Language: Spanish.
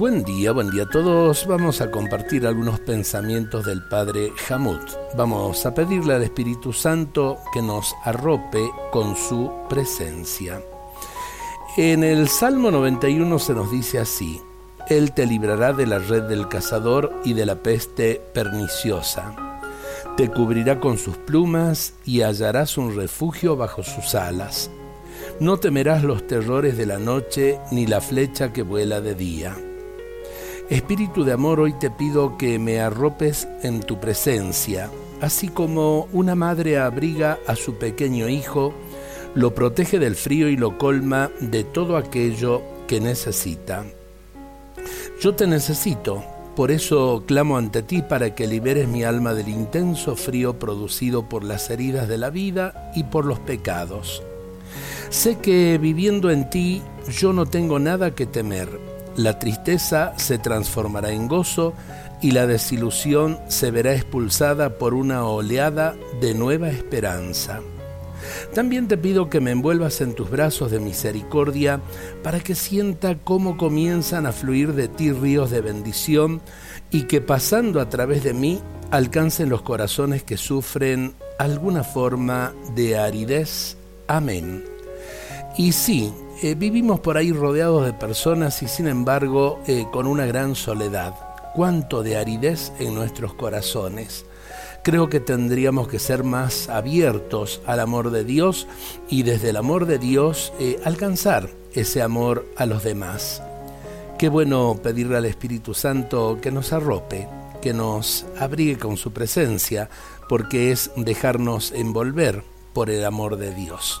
Buen día, buen día a todos. Vamos a compartir algunos pensamientos del Padre Hamut. Vamos a pedirle al Espíritu Santo que nos arrope con su presencia. En el Salmo 91 se nos dice así, Él te librará de la red del cazador y de la peste perniciosa. Te cubrirá con sus plumas y hallarás un refugio bajo sus alas. No temerás los terrores de la noche ni la flecha que vuela de día Espíritu de amor, hoy te pido que me arropes en tu presencia, así como una madre abriga a su pequeño hijo, lo protege del frío y lo colma de todo aquello que necesita. Yo te necesito, por eso clamo ante ti para que liberes mi alma del intenso frío producido por las heridas de la vida y por los pecados. Sé que viviendo en ti yo no tengo nada que temer la tristeza se transformará en gozo y la desilusión se verá expulsada por una oleada de nueva esperanza. También te pido que me envuelvas en tus brazos de misericordia para que sienta cómo comienzan a fluir de ti ríos de bendición y que pasando a través de mí alcancen los corazones que sufren alguna forma de aridez. Amén. Y sí, eh, vivimos por ahí rodeados de personas y sin embargo eh, con una gran soledad. Cuánto de aridez en nuestros corazones. Creo que tendríamos que ser más abiertos al amor de Dios y desde el amor de Dios eh, alcanzar ese amor a los demás. Qué bueno pedirle al Espíritu Santo que nos arrope, que nos abrigue con su presencia, porque es dejarnos envolver por el amor de Dios.